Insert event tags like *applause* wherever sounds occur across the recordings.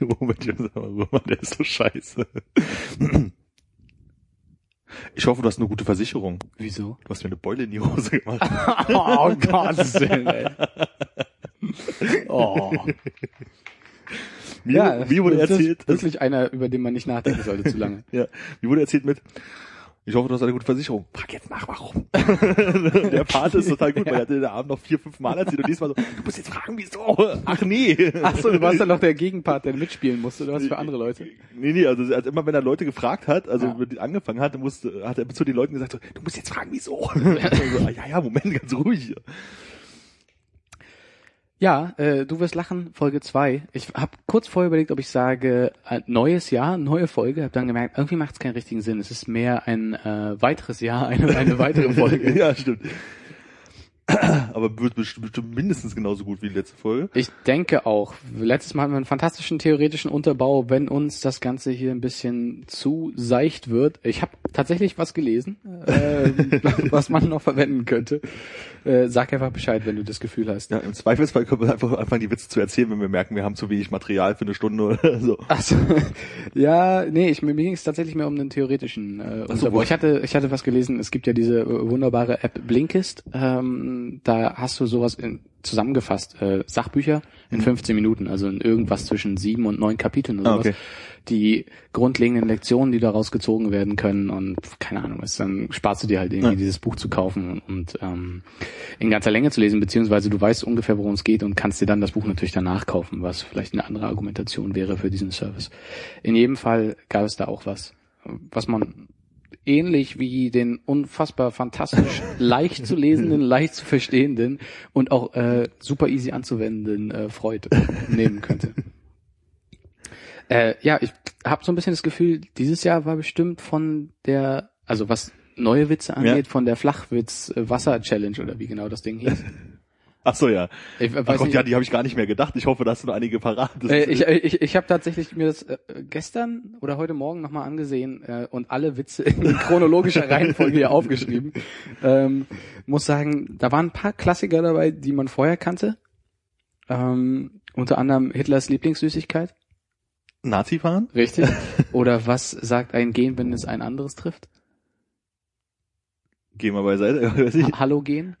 *laughs* Moment, ich mal, der ist so scheiße. Ich hoffe, du hast eine gute Versicherung. Wieso? Du hast mir eine Beule in die Hose gemacht. *laughs* oh Willen, ey. Oh. Mir, Ja, mir wurde das erzählt, ist wirklich einer, über den man nicht nachdenken sollte zu lange. *laughs* ja, mir wurde erzählt mit, ich hoffe, du hast eine gute Versicherung. Frag jetzt nach, warum. *laughs* der Part ist total gut, weil er hatte den Abend noch vier, fünf Mal erzählt und diesmal so, du musst jetzt fragen, wieso? Ach nee. Ach so, du warst dann noch der Gegenpart, der mitspielen musste, oder was für andere Leute? Nee, nee, also, also immer wenn er Leute gefragt hat, also Ja. angefangen hat, musste, hat er zu den Leuten gesagt, so, du musst jetzt fragen, wieso? *laughs* so, ah, ja, ja, Moment, ganz ruhig. Ja, äh, du wirst lachen, Folge zwei. Ich habe kurz vorher überlegt, ob ich sage, äh, neues Jahr, neue Folge. Habe dann gemerkt, irgendwie macht es keinen richtigen Sinn. Es ist mehr ein äh, weiteres Jahr, eine, eine weitere *laughs* Folge. ja, stimmt. *clears throat* Aber wird bestimmt mindestens genauso gut wie die letzte Folge. Ich denke auch. Letztes Mal hatten wir einen fantastischen theoretischen Unterbau, wenn uns das Ganze hier ein bisschen zu seicht wird. Ich habe tatsächlich was gelesen, äh, *laughs* was man noch verwenden könnte. Äh, sag einfach Bescheid, wenn du das Gefühl hast. Ja, im Zweifelsfall können wir einfach anfangen, die Witze zu erzählen, wenn wir merken, wir haben zu wenig Material für eine Stunde oder so. Achso, *laughs* ja, nee, ich, mir ging es tatsächlich mehr um den theoretischen äh, so, Unterbau. wo- Ich hatte, ich hatte was gelesen, es gibt ja diese äh, wunderbare App Blinkist, ähm, da hast du sowas in, zusammengefasst, äh, Sachbücher in 15 Minuten, also in irgendwas zwischen sieben und neun Kapiteln oder Ah, sowas. okay. Die grundlegenden Lektionen, die daraus gezogen werden können und keine Ahnung, was, dann sparst du dir halt irgendwie Ja. dieses Buch zu kaufen und, und ähm, in ganzer Länge zu lesen, beziehungsweise du weißt ungefähr, worum es geht und kannst dir dann das Buch natürlich danach kaufen, was vielleicht eine andere Argumentation wäre für diesen Service. In jedem Fall gab es da auch was, was man ähnlich wie den unfassbar fantastisch *laughs* leicht zu lesenden, leicht zu verstehenden und auch äh, super easy anzuwendenden äh, Freud nehmen könnte. *laughs* Äh, ja, ich habe so ein bisschen das Gefühl, dieses Jahr war bestimmt von der, also was neue Witze angeht, von der Flachwitz-Wasser-Challenge oder wie genau das Ding hieß. *laughs* Ach so, ja. Ich Ach Gott, nicht, ja, die habe ich gar nicht mehr gedacht. Ich hoffe, da hast du noch einige parat. Äh, ich ich, ich habe tatsächlich mir das äh, gestern oder heute Morgen nochmal angesehen äh, und alle Witze in *laughs* chronologischer Reihenfolge hier aufgeschrieben. Ähm, muss sagen, da waren ein paar Klassiker dabei, die man vorher kannte. Ähm, unter anderem Hitlers Lieblingssüßigkeit, Nazi fahren? richtig? *laughs* Oder was sagt ein Gen, wenn es ein anderes trifft? Geh mal beiseite. *laughs* Weiß ich. Ha Hallo Gen?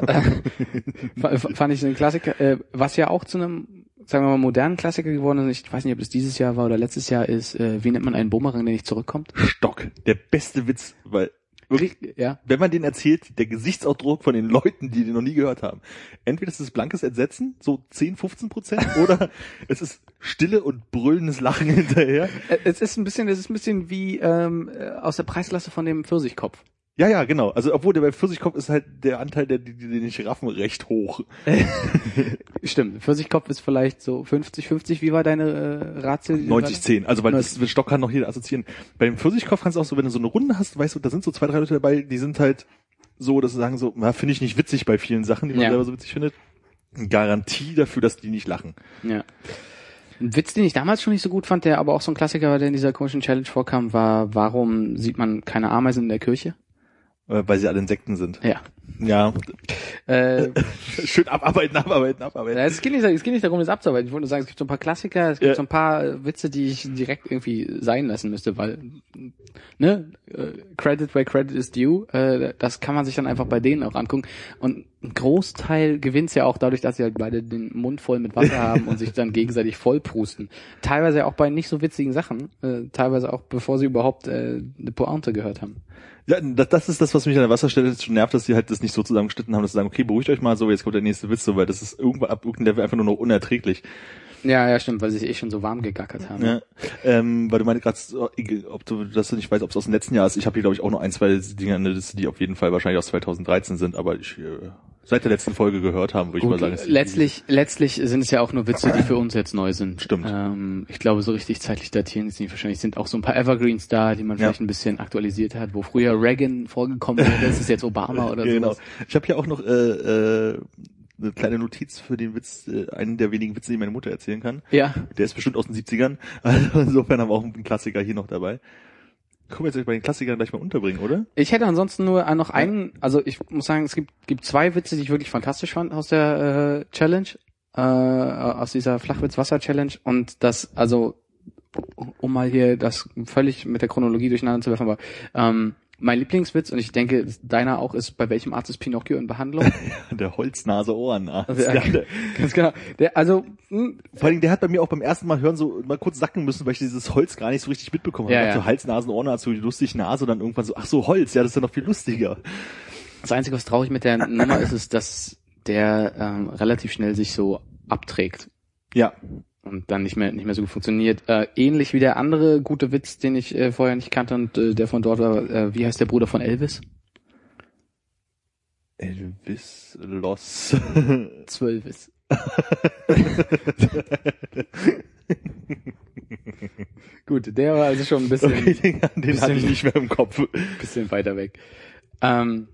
F- f- fand ich so ein Klassiker, äh, was ja auch zu einem, sagen wir mal, modernen Klassiker geworden ist. Ich weiß nicht, ob das dieses Jahr war oder letztes Jahr ist, äh, wie nennt man einen Bumerang, der nicht zurückkommt? Stock. Der beste Witz, weil wirklich, Ja. wenn man den erzählt, der Gesichtsausdruck von den Leuten, die den noch nie gehört haben. Entweder ist es blankes Entsetzen, so 10, 15 Prozent, *laughs* oder es ist Stille und brüllendes Lachen hinterher. Äh, Es ist ein bisschen, es ist ein bisschen wie ähm, äh, aus der Preisklasse von dem Pfirsichkopf. Ja, ja, genau. Also obwohl der bei Pfirsichkopf ist halt der Anteil der, die, die den Giraffen recht hoch. *laughs* Stimmt, Pfirsichkopf ist vielleicht so 50, 50. Wie war deine äh, Ratio? 90, 10. Also weil 90. das mit Stock kann noch jeder assoziieren. Bei dem Pfirsichkopf kannst du auch so, wenn du so eine Runde hast, weißt du, da sind so zwei, drei Leute dabei, die sind halt so, dass sie sagen so, na, finde ich nicht witzig bei vielen Sachen, die man Ja. selber so witzig findet. Garantie dafür, dass die nicht lachen. Ja. Ein Witz, den ich damals schon nicht so gut fand, der aber auch so ein Klassiker war, der in dieser komischen Challenge vorkam, war, warum sieht man keine Ameisen in der Kirche? Äh, weil sie alle Insekten sind. Ja. Ja. Äh, *laughs* Schön abarbeiten, abarbeiten, abarbeiten. Ja, es geht nicht, es geht nicht darum, das abzuarbeiten. Ich wollte nur sagen, es gibt so ein paar Klassiker, es gibt Ja. so ein paar Witze, die ich direkt irgendwie sein lassen müsste, weil, ne, äh, Credit where Credit is due, äh, das kann man sich dann einfach bei denen auch angucken. Und ein Großteil gewinnt's ja auch dadurch, dass sie halt beide den Mund voll mit Wasser *laughs* haben und sich dann gegenseitig vollprusten. Teilweise auch bei nicht so witzigen Sachen, teilweise auch bevor sie überhaupt eine Pointe gehört haben. Ja, das, ist das, was mich an der Wasserstelle schon nervt, dass sie halt das nicht so zusammengeschnitten haben, dass sie sagen, okay, beruhigt euch mal so, jetzt kommt der nächste Witz, so, weil das ist irgendwann ab irgendeinem Level einfach nur noch unerträglich. Ja, ja, stimmt, weil sie sich eh schon so warm gegackert haben. Ja. Ähm, weil du meinte gerade, ob du das nicht weißt, ob es aus dem letzten Jahr ist. Ich habe hier, glaube ich, auch noch ein, zwei Dinge an der Liste, die auf jeden Fall wahrscheinlich aus 2013 sind, aber ich äh, seit der letzten Folge gehört haben, würde ich mal sagen. letztlich, letztlich sind es ja auch nur Witze, die für uns jetzt neu sind. Stimmt. Ähm, ich glaube, so richtig zeitlich datieren ist nicht wahrscheinlich. sind auch so ein paar Evergreens da, die man Ja. vielleicht ein bisschen aktualisiert hat, wo früher Reagan vorgekommen wäre, das ist jetzt Obama *laughs* oder Ja, genau. sowas. Ich habe hier auch noch äh, äh, eine kleine Notiz für den Witz, äh, einen der wenigen Witze, die meine Mutter erzählen kann. Ja, Der ist bestimmt aus den 70ern. *laughs* Also insofern haben wir auch einen Klassiker hier noch dabei. Können wir jetzt bei den Klassikern gleich mal unterbringen, oder? Ich hätte ansonsten nur noch einen, also ich muss sagen, es gibt, gibt zwei Witze, die ich wirklich fantastisch fand aus der äh, Challenge, äh, aus dieser Flachwitz-Wasser-Challenge und das, also um mal hier das völlig mit der Chronologie durcheinander zu werfen, aber ähm, mein Lieblingswitz, und ich denke, deiner auch, ist, bei welchem Arzt ist Pinocchio in Behandlung? *laughs* der Holznase-Ohrenarzt. Also, ja, ganz genau. Der, also, hm, Vor allem, der hat bei mir auch beim ersten Mal hören so mal kurz sacken müssen, weil ich dieses Holz gar nicht so richtig mitbekommen habe. Ja, ja. So Hals, Nasen, Ohrenarzt, so lustig Nase, und dann irgendwann so, ach so, Holz, ja, das ist ja noch viel lustiger. das Einzige, was traurig mit der Nummer ist, ist, dass der ähm, relativ schnell sich so abträgt. Ja. Und dann nicht mehr nicht mehr so gut funktioniert. Äh, ähnlich wie der andere gute Witz, den ich äh, vorher nicht kannte und äh, der von dort war. Äh, wie heißt der Bruder von Elvis? Elvis Loss. *laughs* Zwölvis. *laughs* Gut, der war also schon ein bisschen, Okay, den, den hatte ich nicht mehr im Kopf. bisschen weiter weg. Ähm,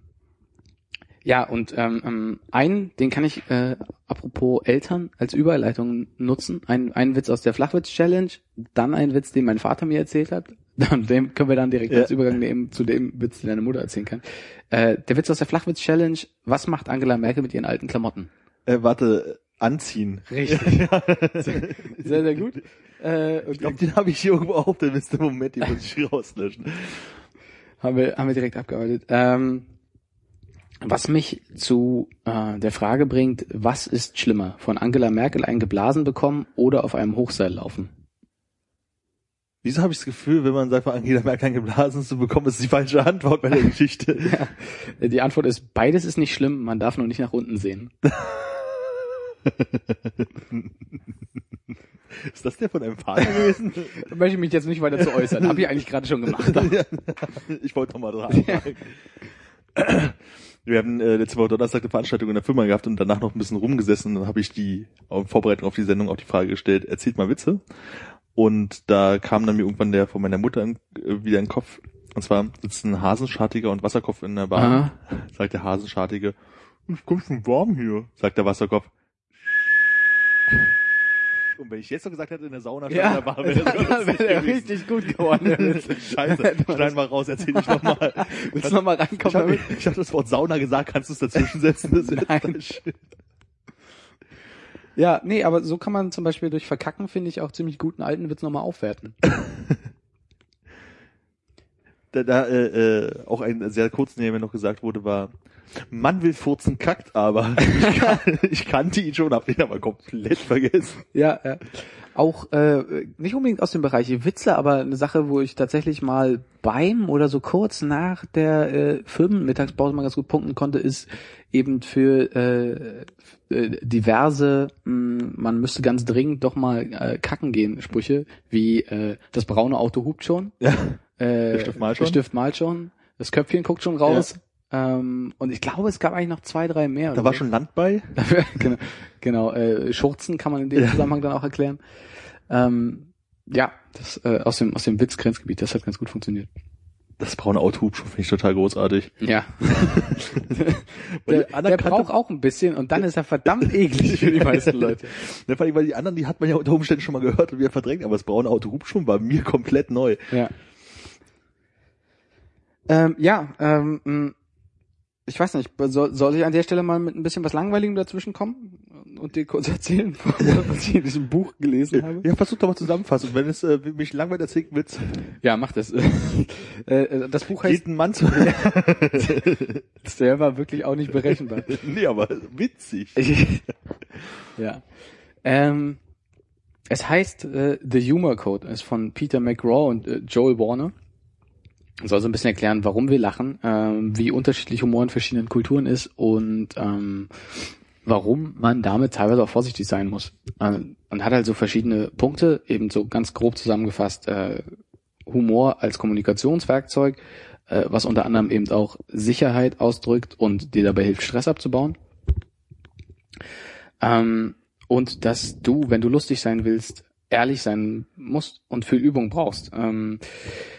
ja, und ähm, ähm, einen, den kann ich, äh, apropos Eltern, als Überleitung nutzen. Ein, einen Witz aus der Flachwitz-Challenge, dann ein Witz, den mein Vater mir erzählt hat. *laughs* Dann, dem können wir dann direkt Ja. als Übergang nehmen zu dem Witz, den deine Mutter erzählen kann. Äh, der Witz aus der Flachwitz-Challenge, was macht Angela Merkel mit ihren alten Klamotten? Äh, warte, anziehen. Richtig. *laughs* Sehr, sehr gut. Äh, Ich glaube, den habe ich hier irgendwo auf der Liste. Moment, den muss ich *laughs* rauslöschen. haben wir, haben wir direkt abgearbeitet. Ähm, was mich zu äh, der Frage bringt, was ist schlimmer? Von Angela Merkel einen geblasen bekommen oder auf einem Hochseil laufen? Wieso habe ich das Gefühl, wenn man sagt, von Angela Merkel geblasen zu bekommen, ist die falsche Antwort bei der *laughs* Geschichte. Die Antwort ist, beides ist nicht schlimm, man darf nur nicht nach unten sehen. *laughs* Ist das der von einem Vater gewesen? *laughs* Da möchte ich mich jetzt nicht weiter zu äußern. Habe ich eigentlich gerade schon gemacht. ich wollte noch mal dran. Wir haben äh, letzte Woche Donnerstag eine Veranstaltung in der Firma gehabt und danach noch ein bisschen rumgesessen. Und dann habe ich die auf Vorbereitung auf die Sendung auch die Frage gestellt, erzählt mal Witze. Und da kam dann mir irgendwann der von meiner Mutter in, äh, wieder in den Kopf. Und zwar sitzen Hasenschartiger und Wasserkopf in der Bahn. Aha. Sagt der Hasenschartige, es kommt schon warm hier. Sagt der Wasserkopf. Und wenn ich jetzt noch gesagt hätte, in der Sauna Ja, Bar, *laughs* wäre das dann wäre der gewesen. richtig gut geworden. *laughs* Scheiße, *laughs* schneid mal raus, erzähl nicht nochmal. Willst du noch mal Ich reinkommen habe hab das Wort Sauna gesagt, kannst du es dazwischen setzen? Das Nein. Ja, nee, aber so kann man zum Beispiel durch Verkacken, finde ich, auch ziemlich guten alten Witz nochmal aufwerten. Da, da äh, äh, auch ein sehr kurzen, der mir noch gesagt wurde, war, Mann will furzen, kackt aber. *laughs* Ich, kan ich kannte ihn schon, hab den aber komplett vergessen. Ja, ja. Auch äh, nicht unbedingt aus dem Bereich Witze, aber eine Sache, wo ich tatsächlich mal beim oder so kurz nach der äh, Firmenmittagspause mal ganz gut punkten konnte, ist eben für äh, äh, diverse, mh, man müsste ganz dringend doch mal äh, kacken gehen, Sprüche, wie äh, das braune Auto hupt schon, Ja. äh, Der Stift malt schon. der Stift malt schon, das Köpfchen guckt schon raus. Ähm, und ich glaube, es gab eigentlich noch zwei, drei mehr. Da war so. schon Land bei. *laughs* genau, genau äh, Schurzen kann man in dem Ja. Zusammenhang dann auch erklären. Ähm, ja, das äh, aus dem aus dem Witzgrenzgebiet, das hat ganz gut funktioniert. Das braune Auto finde ich total großartig. Ja. *laughs* Der, der braucht auch ein bisschen und dann ist er verdammt eklig für die meisten *laughs* Leute. Ne, vor allem, weil die anderen, die hat man ja unter Umständen schon mal gehört und wieder verdrängt, aber das braune Auto hupt schon war mir komplett neu. Ja. Ähm, ja, ähm, mh, ich weiß nicht, soll, soll ich an der Stelle mal mit ein bisschen was Langweiligem dazwischen kommen und dir kurz *laughs* erzählen, was ich in diesem Buch gelesen habe? Ja, versuch doch mal zusammenfassen. Wenn es äh, mich langweilig erzählt, Witz, Ja, mach das. *laughs* Äh, äh, das Buch heißt geht ein Mann zu. *laughs* Der war wirklich auch nicht berechenbar. nee, aber witzig. ja. Ähm, es heißt äh, The Humor Code, ist von Peter McGraw und äh, Joel Warner. Soll so ein bisschen erklären, warum wir lachen, ähm, wie unterschiedlich Humor in verschiedenen Kulturen ist und ähm, warum man damit teilweise auch vorsichtig sein muss. Ähm, und hat halt so verschiedene Punkte, eben so ganz grob zusammengefasst, äh, Humor als Kommunikationswerkzeug, äh, was unter anderem eben auch Sicherheit ausdrückt und dir dabei hilft, Stress abzubauen. Ähm, und dass du, wenn du lustig sein willst, ehrlich sein musst und viel Übung brauchst. Ähm,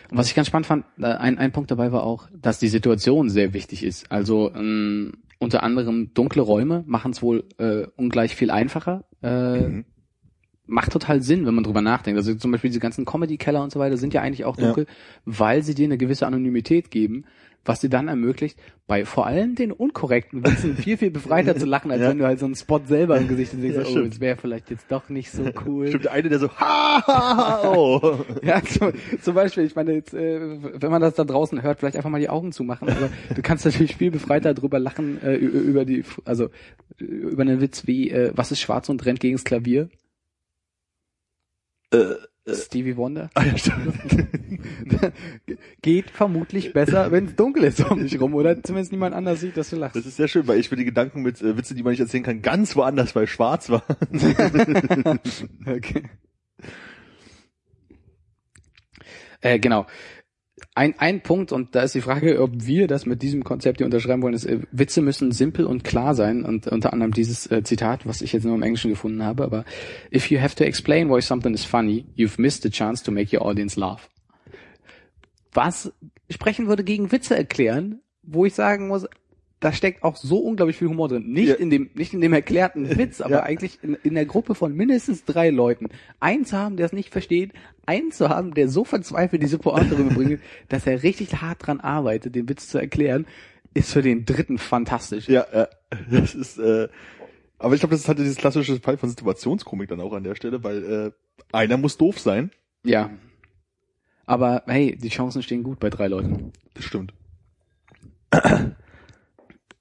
was ich ganz spannend fand, äh, ein, ein Punkt dabei war auch, dass die Situation sehr wichtig ist. Also ähm, unter anderem dunkle Räume machen es wohl äh, ungleich viel einfacher, äh, Mhm. macht total Sinn, wenn man drüber nachdenkt. Also zum Beispiel diese ganzen Comedy-Keller und so weiter sind ja eigentlich auch dunkel, ja. weil sie dir eine gewisse Anonymität geben, was dir dann ermöglicht, bei vor allem den unkorrekten Witzen *laughs* viel, viel befreiter zu lachen, als ja. wenn du halt so einen Spot selber im Gesicht siehst, ja, oh, es wäre vielleicht jetzt doch nicht so cool. Stimmt, der eine, der so, ha, ha, ha, oh. *laughs* ja, zum, zum Beispiel, ich meine, jetzt, äh, wenn man das da draußen hört, vielleicht einfach mal die Augen zumachen, aber du kannst natürlich viel befreiter drüber lachen, äh, über die, also, über einen Witz wie, äh, was ist schwarz und rennt gegens Klavier? Äh, Stevie Wonder. Ah, ja, stimmt. *laughs* Geht vermutlich besser, wenn es dunkel ist um dich rum oder zumindest niemand anders sieht, dass du lachst. Das ist sehr schön, weil ich für die Gedanken mit äh, Witze, die man nicht erzählen kann, ganz woanders, weil schwarz war. *laughs* okay. Äh, genau ein, ein Punkt, und da ist die Frage, ob wir das mit diesem Konzept hier unterschreiben wollen, ist, äh, Witze müssen simpel und klar sein. Und unter anderem dieses äh, Zitat, was ich jetzt nur im Englischen gefunden habe, aber if you have to explain why something is funny, you've missed the chance to make your audience laugh. Was sprechen würde gegen Witze erklären, wo ich sagen muss, da steckt auch so unglaublich viel Humor drin. Nicht ja. in dem, nicht in dem erklärten *laughs* Witz, aber ja. eigentlich in, in der Gruppe von mindestens drei Leuten. Einen zu haben, der es nicht versteht, einen zu haben, der so verzweifelt diese Pointe rüberbringt, *laughs* dass er richtig hart dran arbeitet, den Witz zu erklären, ist für den dritten fantastisch. Ja, ja. das ist, äh, aber ich glaube, das ist halt dieses klassische Fall von Situationskomik dann auch an der Stelle, weil äh, einer muss doof sein. Ja. Aber hey, die Chancen stehen gut bei drei Leuten. Das stimmt.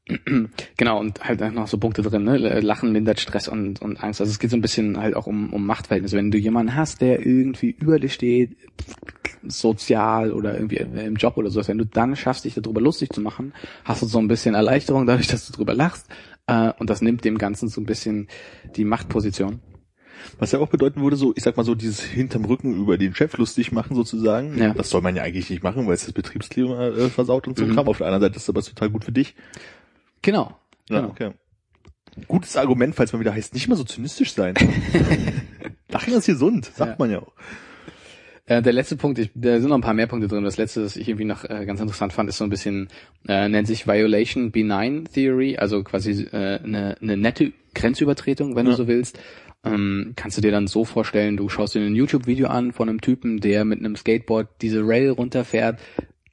*clears throat* Genau, und halt noch so Punkte drin, ne? Lachen mindert Stress und, und Angst. Also es geht so ein bisschen halt auch um, um Machtverhältnisse. Wenn du jemanden hast, der irgendwie über dir steht, sozial oder irgendwie im Job oder so, wenn du dann schaffst, dich darüber lustig zu machen, hast du so ein bisschen Erleichterung dadurch, dass du drüber lachst. Äh, und das nimmt dem Ganzen so ein bisschen die Machtposition. Was ja auch bedeuten würde, so, ich sag mal so, dieses hinterm Rücken über den Chef lustig machen sozusagen. Ja. Das soll man ja eigentlich nicht machen, weil es das Betriebsklima äh, versaut und so mhm. Auf der anderen Seite ist es aber total gut für dich. Genau. Ja, genau. okay. Gutes Argument, falls man wieder heißt, nicht mal so zynistisch sein. *laughs* Lachen ist gesund, sagt ja. man ja auch. Äh, der letzte Punkt, ich, da sind noch ein paar mehr Punkte drin. Das letzte, das ich irgendwie noch äh, ganz interessant fand, ist so ein bisschen, äh, nennt sich Violation Benign Theory, also quasi äh, eine, eine nette Grenzübertretung, wenn ja. du so willst. Ähm, kannst du dir dann so vorstellen, du schaust dir ein YouTube-Video an von einem Typen, der mit einem Skateboard diese Rail runterfährt,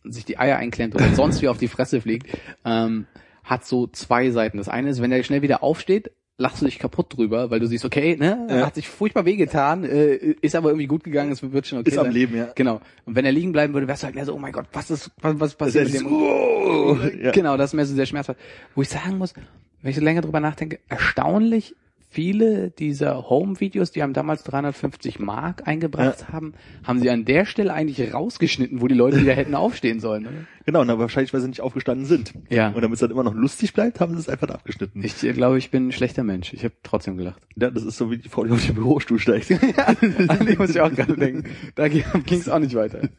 sich die Eier einklemmt oder sonst wie auf die Fresse fliegt. Ähm, hat so zwei Seiten. Das eine ist, wenn er schnell wieder aufsteht, lachst du dich kaputt drüber, weil du siehst, okay, ne, ja. hat sich furchtbar wehgetan, äh, ist aber irgendwie gut gegangen, es wird schon okay. Ist am Leben, ja. Genau. Und wenn er liegen bleiben würde, wärst du halt mehr so, oh mein Gott, was ist, was, was passiert mit dem? Oh, ja. Genau, das ist mehr so sehr schmerzhaft. Wo ich sagen muss, wenn ich so länger drüber nachdenke, erstaunlich viele dieser Home-Videos, die haben damals 350 Mark eingebracht ja. haben, haben sie an der Stelle eigentlich rausgeschnitten, wo die Leute wieder hätten aufstehen sollen. Oder? Genau, und wahrscheinlich, weil sie nicht aufgestanden sind. Ja. Und damit es dann immer noch lustig bleibt, haben sie es einfach abgeschnitten. Ich äh, glaube, ich bin ein schlechter Mensch. Ich habe trotzdem gelacht. Ja, das ist so wie die Frau, die auf den Bürostuhl steigt. *laughs* ja, an die muss ich auch gerade denken. Da ging es auch nicht weiter.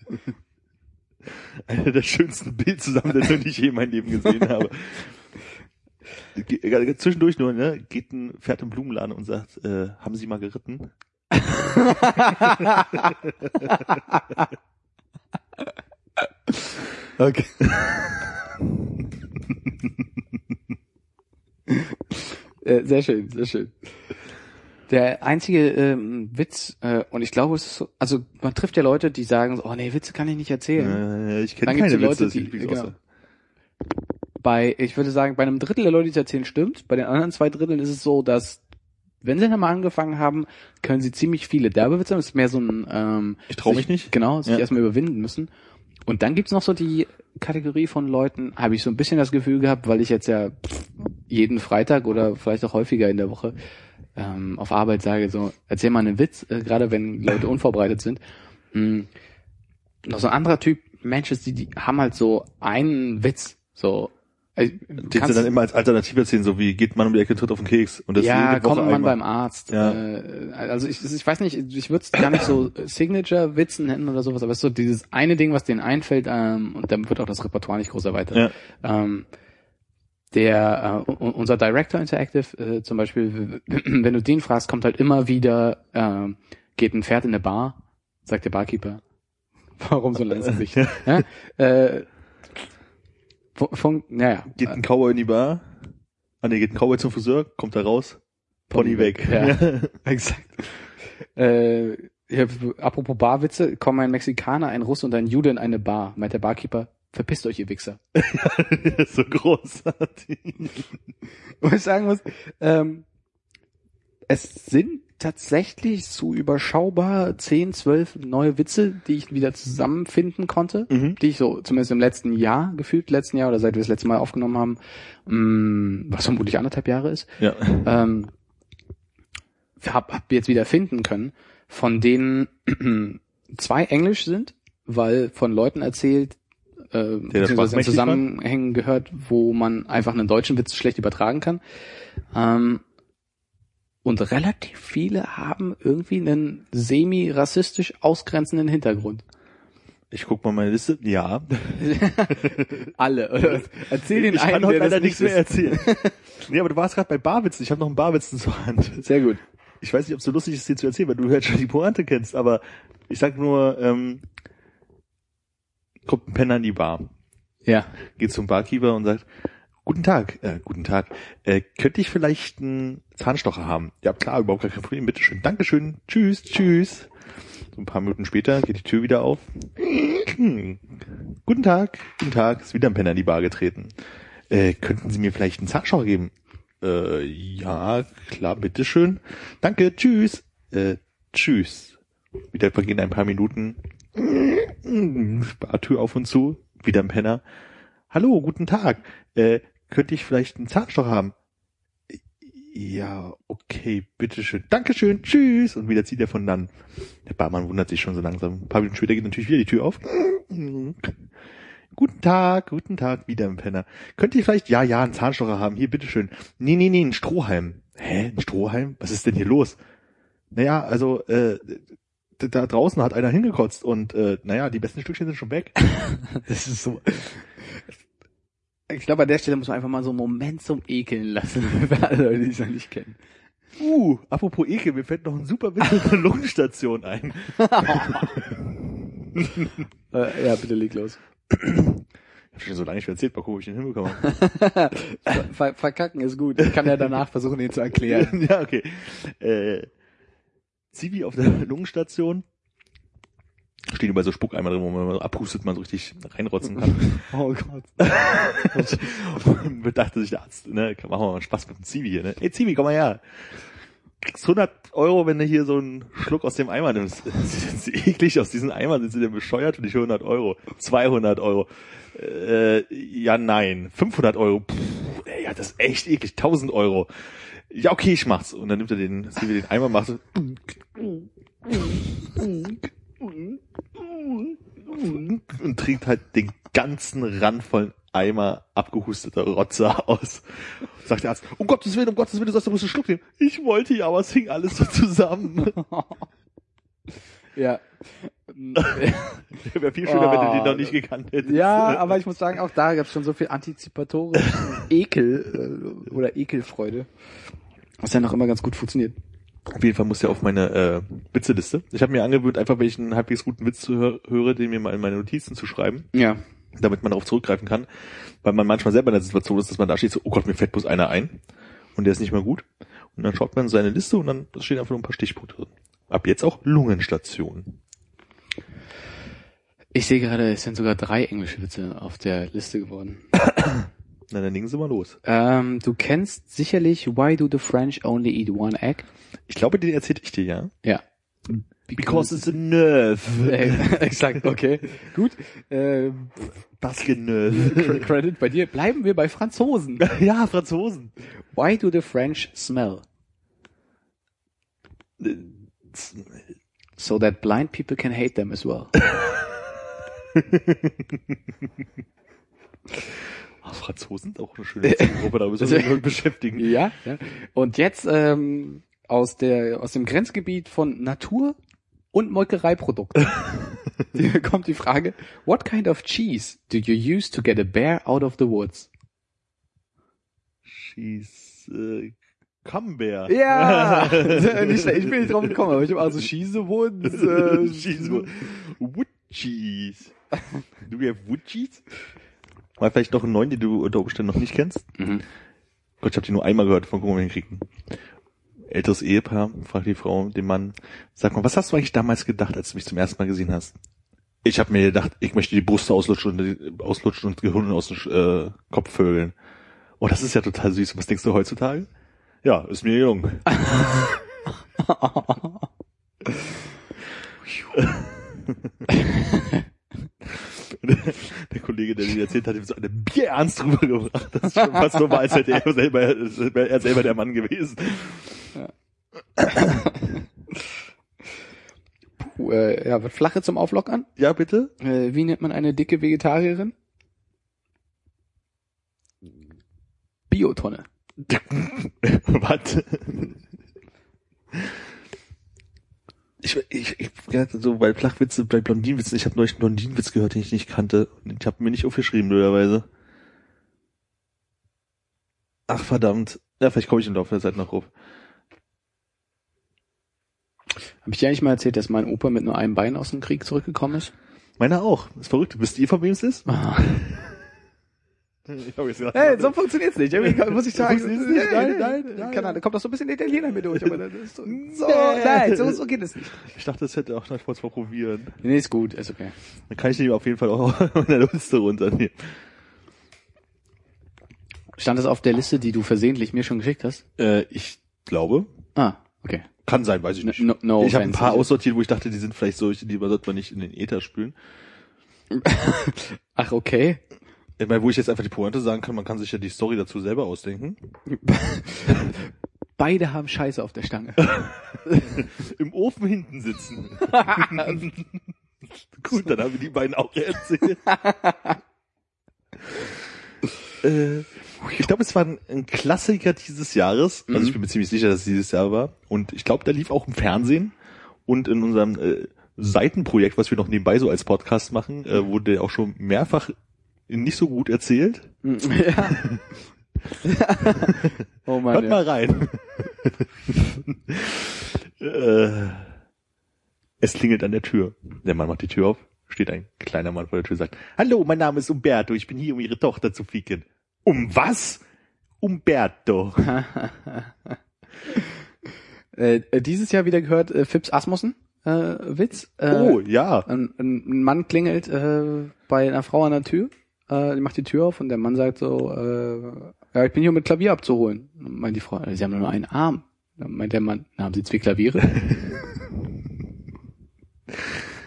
Eine der schönsten Bildzusammensetzungen, die ich je in meinem Leben gesehen habe. Zwischendurch nur, ne, geht ein Pferd im Blumenladen und sagt, äh, haben Sie mal geritten? okay. *laughs* äh, sehr schön, sehr schön. Der einzige ähm, Witz, äh, und ich glaube, es ist so, also man trifft ja Leute, die sagen, so, oh nee, Witze kann ich nicht erzählen. Äh, ich kenne keine Witze, Leute, die, genau, bei, ich würde sagen, bei einem Drittel der Leute, die es erzählen, stimmt. Bei den anderen zwei Dritteln ist es so, dass wenn sie dann mal angefangen haben, können sie ziemlich viele Derbewitze. Das ist mehr so ein ähm, Ich trau mich nicht. Genau, sich ja. erstmal überwinden müssen. Und dann gibt's noch so die Kategorie von Leuten, habe ich so ein bisschen das Gefühl gehabt, weil ich jetzt ja jeden Freitag oder vielleicht auch häufiger in der Woche ähm, auf Arbeit sage, so, erzähl mal einen Witz, äh, gerade wenn Leute unvorbereitet sind. Mhm. Noch so ein anderer Typ Menschen, die, die haben halt so einen Witz, so den sie dann immer als Alternative erzählen, so wie geht man um die Ecke, tritt auf den Keks. Und das ja, kommt man einmal. beim Arzt. Ja. Äh, also ich, ich weiß nicht, ich würde es gar nicht so *coughs* Signature-Witzen nennen oder sowas, aber es ist so dieses eine Ding, was denen einfällt, ähm, und dann wird auch das Repertoire nicht groß erweitert. Ja. Ähm, der äh, unser Director Interactive äh, zum Beispiel, wenn du den fragst, kommt halt immer wieder, äh, geht ein Pferd in eine Bar, sagt der Barkeeper. *laughs* Warum so ein langes Gesicht? *laughs* ja? äh, von, naja. Geht ein Cowboy in die Bar? Ah nee, geht ein Cowboy zum Friseur, kommt da raus. Pony weg. Ja, *laughs* *laughs* exakt. Äh, ja, apropos Barwitze, kommen ein Mexikaner, ein Russ und ein Jude in eine Bar. Meint der Barkeeper, verpisst euch, ihr Wichser. *laughs* so großartig. Was ich sagen muss, ähm, es sind tatsächlich so überschaubar 10, 12 neue Witze, die ich wieder zusammenfinden konnte, Mhm. die ich so zumindest im letzten Jahr gefühlt, letzten Jahr oder seit wir das letzte Mal aufgenommen haben, mh, was vermutlich anderthalb Jahre ist, Ja. ähm, hab, hab jetzt wieder finden können, von denen *clears throat* zwei Englisch sind, weil von Leuten erzählt, äh, beziehungsweise in? Zusammenhängen gehört, wo man einfach einen deutschen Witz schlecht übertragen kann. Ähm, und relativ viele haben irgendwie einen semi-rassistisch ausgrenzenden Hintergrund. Ich guck mal meine Liste. Ja. *laughs* Alle. Oder? Erzähl den ich einen, kann heute leider nicht nichts mehr erzählen. nee, aber du warst gerade bei Barwitzen. Ich habe noch einen Barwitzen zur Hand. Sehr gut. Ich weiß nicht, ob es so lustig ist, dir zu erzählen, weil du halt schon die Pointe kennst, aber ich sag nur, ähm, kommt ein Penner in die Bar, Ja. geht zum Barkeeper und sagt, guten Tag, äh, guten Tag, äh, könnte ich vielleicht einen Zahnstocher haben? Ja klar, überhaupt gar kein Problem, bitteschön, Dankeschön, tschüss, tschüss. So ein paar Minuten später geht die Tür wieder auf. Guten Tag, guten Tag, ist wieder ein Penner in die Bar getreten. Äh, könnten Sie mir vielleicht einen Zahnstocher geben? Äh, ja, klar, bitteschön. Danke, tschüss. Äh, tschüss. Wieder vergehen ein paar Minuten. Bartür auf und zu. Wieder ein Penner. Hallo, guten Tag. Äh, könnte ich vielleicht einen Zahnstocher haben? Ja, okay, bitteschön. Dankeschön, tschüss. Und wieder zieht er von dann. Der Barmann wundert sich schon so langsam. Ein paar Minuten später geht natürlich wieder die Tür auf. Guten Tag, guten Tag, wieder ein Penner. Könnt ihr vielleicht, ja, ja, einen Zahnstocher haben, hier, bitteschön. Nee, nee, nee, ein Strohhalm. Hä, ein Strohhalm? Was ist denn hier los? Naja, also, äh, da draußen hat einer hingekotzt und, äh, naja, die besten Stückchen sind schon weg. *laughs* *laughs* Das ist so. Ich glaube, an der Stelle muss man einfach mal so einen Moment zum Ekeln lassen, *laughs* für alle Leute, die es noch nicht kennen. Uh, apropos Ekel, mir fällt noch ein super Witz der Lungenstation ein. *laughs* Äh, ja, bitte leg los. Ich hab schon so lange nicht mehr erzählt, mal gucken, ob ich den hinbekomme. *laughs* Ver verkacken ist gut. Ich kann ja danach versuchen, ihn zu erklären. ja, okay. Äh, Zivi auf der Lungenstation. Stehen überall so Spuckeimer drin, wo man abhustet, man so richtig reinrotzen kann. *laughs* Oh Gott. *laughs* Und bedachte sich der Arzt, ne, machen wir mal Spaß mit dem Zivi hier, ne? Ey Zivi, komm mal her. Kriegst 100 Euro, wenn du hier so einen Schluck aus dem Eimer nimmst. *laughs* Das ist eklig, aus diesen Eimern sind sie denn bescheuert und ich 100 Euro. 200 Euro. Äh, ja, nein. 500 Euro. Puh, ey, ja, das ist echt eklig. 1000 Euro. Ja, okay, ich mach's. Und dann nimmt er den, Zivi den Eimer, macht so, und trinkt halt den ganzen randvollen Eimer abgehusteter Rotzer aus. Sagt der Arzt, um Gottes Willen, um Gottes Willen, du sollst, du musst einen Schluck nehmen. Ich wollte ja, aber es hing alles so zusammen. Ja. Wäre viel schöner, wenn du den noch nicht gekannt hättest. Ja, aber ich muss sagen, auch da gab es schon so viel antizipatorischen Ekel äh, oder Ekelfreude. Was ja noch immer ganz gut funktioniert. Auf jeden Fall muss ja auf meine äh, Witzeliste. Ich habe mir angewöhnt, einfach wenn ich einen halbwegs guten Witz zu hör höre, den mir mal in meine Notizen zu schreiben, Ja. damit man darauf zurückgreifen kann. Weil man manchmal selber in der Situation ist, dass man da steht, so, oh Gott, mir fällt bloß einer ein. Und der ist nicht mehr gut. Und dann schaut man in seine Liste und dann stehen einfach nur ein paar Stichpunkte drin. Ab jetzt auch Lungenstation. Ich sehe gerade, es sind sogar drei englische Witze auf der Liste geworden. *coughs* Na, dann legen Sie mal los. Ähm, du kennst sicherlich Why do the French only eat one egg? Ich glaube, den erzähle ich dir, ja? Ja. it's a nerve. Äh, *laughs* Exakt, okay. Gut. Ähm, Basque nerve. *laughs* Credit bei dir. Bleiben wir bei Franzosen. *laughs* ja, Franzosen. Why do the French smell? So that blind people can hate them as well. Ah, Franzosen sind auch eine schöne Gruppe, da müssen wir uns *laughs* beschäftigen. ja, ja. Und jetzt ähm, aus der aus dem Grenzgebiet von Natur und Molkereiprodukten. *laughs* Hier kommt die Frage: What kind of cheese do you use to get a bear out of the woods? Schieß, äh, Camembert. Ja, *laughs* ich bin nicht drauf gekommen, aber ich habe also Cheese Woods. Äh, Cheese. Wood Cheese. Do we have Wood Cheese? Mal vielleicht noch einen neuen, den du unter Umständen noch nicht kennst. Mhm. Gott, ich habe die nur einmal gehört, von den kriegen. älteres Ehepaar, fragt die Frau den Mann, sag mal, was hast du eigentlich damals gedacht, als du mich zum ersten Mal gesehen hast? Ich habe mir gedacht, ich möchte die Brust auslutschen und, auslutschen und Gehirn aus dem äh, Kopf vögeln. Oh, das ist ja total süß. Was denkst du heutzutage? Ja, ist mir jung. *laughs* *laughs* *laughs* *laughs* der Kollege, der dir erzählt hat, hat so eine Bierernst drüber gebracht. Das ist schon fast normal, als hätte er selber, er selber der Mann gewesen. Ja. Puh, äh, ja, wird Flache zum Auflockern? Ja, bitte? Äh, wie nennt man eine dicke Vegetarierin? Biotonne. *laughs* Was? Ich, ich, ich so bei Flachwitze, bei Blondinenwitzen, ich habe neulich einen Blondinenwitz gehört, den ich nicht kannte. Ich habe mir nicht aufgeschrieben, blöderweise. Ach verdammt. Ja, vielleicht komme ich im Laufe der Zeit noch rauf. Habe ich dir eigentlich mal erzählt, dass mein Opa mit nur einem Bein aus dem Krieg zurückgekommen ist? Meiner auch. ist verrückt. Wisst ihr, von wem es ist? *laughs* Ich hab jetzt gedacht, Hey, so funktioniert's nicht. Irgendwie muss ich sagen. *laughs* Nicht? Nein, nein, nein. Keine Ahnung, da kommt doch so ein bisschen Italiener mit durch. Aber das ist so, so nein, so, so geht es nicht. Ich dachte, das hätte auch noch kurz mal probieren. Nee, ist gut, ist okay. Dann kann ich den auf jeden Fall auch *laughs* in der Liste runternehmen. Stand das auf der Liste, die du versehentlich mir schon geschickt hast? Äh, ich glaube. Ah, okay. Kann sein, weiß ich nicht. No, no ich habe ein paar aussortiert, wo ich dachte, die sind vielleicht solche, die sollte man nicht in den Äther spülen. Ach, okay. Ich meine, wo ich jetzt einfach die Pointe sagen kann, man kann sich ja die Story dazu selber ausdenken. *laughs* Beide haben Scheiße auf der Stange. *laughs* Im Ofen hinten sitzen. *laughs* Gut, dann haben wir die beiden auch erzählt. äh, ich glaube, es war ein, ein Klassiker dieses Jahres. Also Mhm. ich bin mir ziemlich sicher, dass es dieses Jahr war. Und ich glaube, der lief auch im Fernsehen und in unserem äh, Seitenprojekt, was wir noch nebenbei so als Podcast machen, äh, wurde der auch schon mehrfach nicht so gut erzählt. *laughs* ja. *laughs* oh Mann. Hört Ja. mal rein. *laughs* äh, es klingelt an der Tür. Der Mann macht die Tür auf, steht ein kleiner Mann vor der Tür, sagt, Hallo, mein Name ist Umberto, ich bin hier, um Ihre Tochter zu ficken. Um was? Umberto. Äh, äh, dieses Jahr wieder gehört äh, Fips Asmussen äh, Witz. Äh, oh, ja. ein, ein Mann klingelt äh, bei einer Frau an der Tür, äh, die macht die Tür auf und der Mann sagt so, äh, ja, ich bin hier, um mit Klavier abzuholen. Dann meint die Frau, sie haben nur einen Arm. Dann meint der Mann, na, haben Sie zwei Klaviere? *laughs*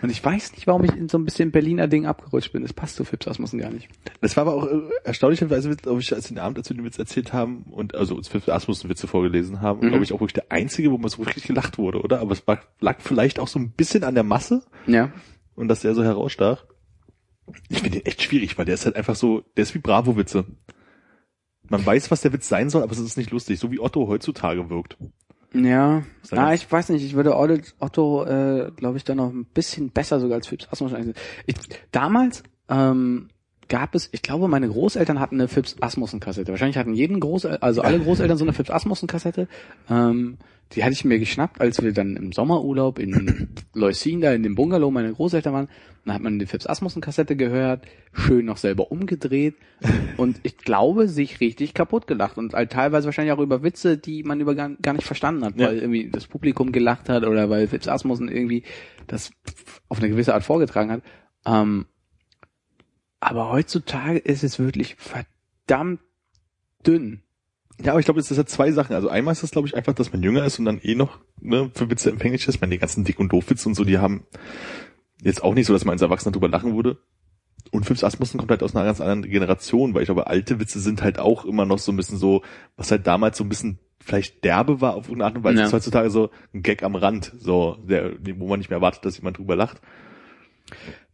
und ich weiß nicht, warum ich in so ein bisschen Berliner Ding abgerutscht bin. Das passt zu Fips Asmussen gar nicht. Das war aber auch äh, erstaunlicherweise, glaube ich, als den Abend, als wir den Witz erzählt haben und also uns für Asmus Witze vorgelesen haben, Mhm. glaube ich auch wirklich der einzige, wo man so wirklich gelacht wurde, oder? Aber es lag vielleicht auch so ein bisschen an der Masse Ja. und dass der so herausstach. Ich finde den echt schwierig, weil der ist halt einfach so, der ist wie Bravo-Witze. Man weiß, was der Witz sein soll, aber es ist nicht lustig, so wie Otto heutzutage wirkt. Ja, Sag ah, jetzt. ich weiß nicht, ich würde Otto, äh, glaube ich, da noch ein bisschen besser sogar als Fips Asmussen. einsetzen. Ich, damals ähm, gab es, ich glaube, meine Großeltern hatten eine Fips Asmussen Kassette. Wahrscheinlich hatten jeden Großel also alle Großeltern so eine Fips Asmussen Kassette. Ähm, die hatte ich mir geschnappt, als wir dann im Sommerurlaub in *clears throat* Leucin da in dem Bungalow meine Großeltern waren. Dann hat man die Fips Asmussen Kassette gehört, schön noch selber umgedreht und ich glaube, sich richtig kaputt gelacht und halt teilweise wahrscheinlich auch über Witze, die man über gar, gar nicht verstanden hat, Ja. weil irgendwie das Publikum gelacht hat oder weil Fips Asmussen irgendwie das auf eine gewisse Art vorgetragen hat. Ähm, aber heutzutage ist es wirklich verdammt dünn. Ja, aber ich glaube, es ist ja zwei Sachen. Also einmal ist das, glaube ich, einfach, dass man jünger ist und dann eh noch ne, für Witze empfänglich ist. Ich meine, die ganzen Dick- und Doof-Witze und so, die haben jetzt auch nicht so, dass man als Erwachsener drüber lachen würde. Und Fips Asmussen kommt halt aus einer ganz anderen Generation, weil ich glaube, alte Witze sind halt auch immer noch so ein bisschen so, was halt damals so ein bisschen vielleicht derbe war auf irgendeine Art und Weise, Ja. ist heutzutage so ein Gag am Rand, so, der, wo man nicht mehr erwartet, dass jemand drüber lacht.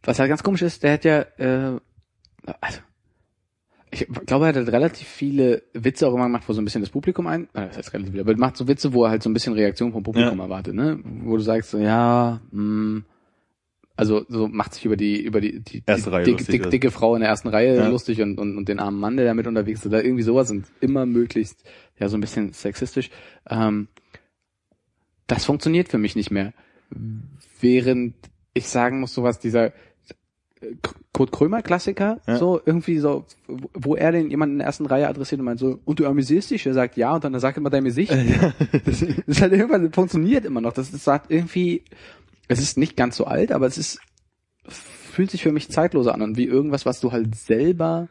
Was halt ganz komisch ist, der hat ja, äh, also, ich glaube, er hat halt relativ viele Witze auch immer gemacht, wo so ein bisschen das Publikum ein, äh, das heißt relativ viele, aber er macht so Witze, wo er halt so ein bisschen Reaktion vom Publikum Ja. erwartet, ne? Wo du sagst so, ja, mh, also so macht sich über die über die, die, die dicke, also. dicke Frau in der ersten Reihe Ja. lustig und, und, und den armen Mann, der damit unterwegs ist oder irgendwie sowas und immer möglichst ja so ein bisschen sexistisch. Ähm, das funktioniert für mich nicht mehr. Während ich sagen muss, sowas dieser Kurt Krömer Klassiker, Ja. so irgendwie so, wo er den jemanden in der ersten Reihe adressiert und meint so, und du amüsierst dich? Er sagt ja und dann sagt er immer dein Gesicht. *laughs* Das ist halt irgendwann, das funktioniert immer noch. Das ist sagt irgendwie, es ist nicht ganz so alt, aber es ist, fühlt sich für mich zeitloser an und wie irgendwas, was du halt selber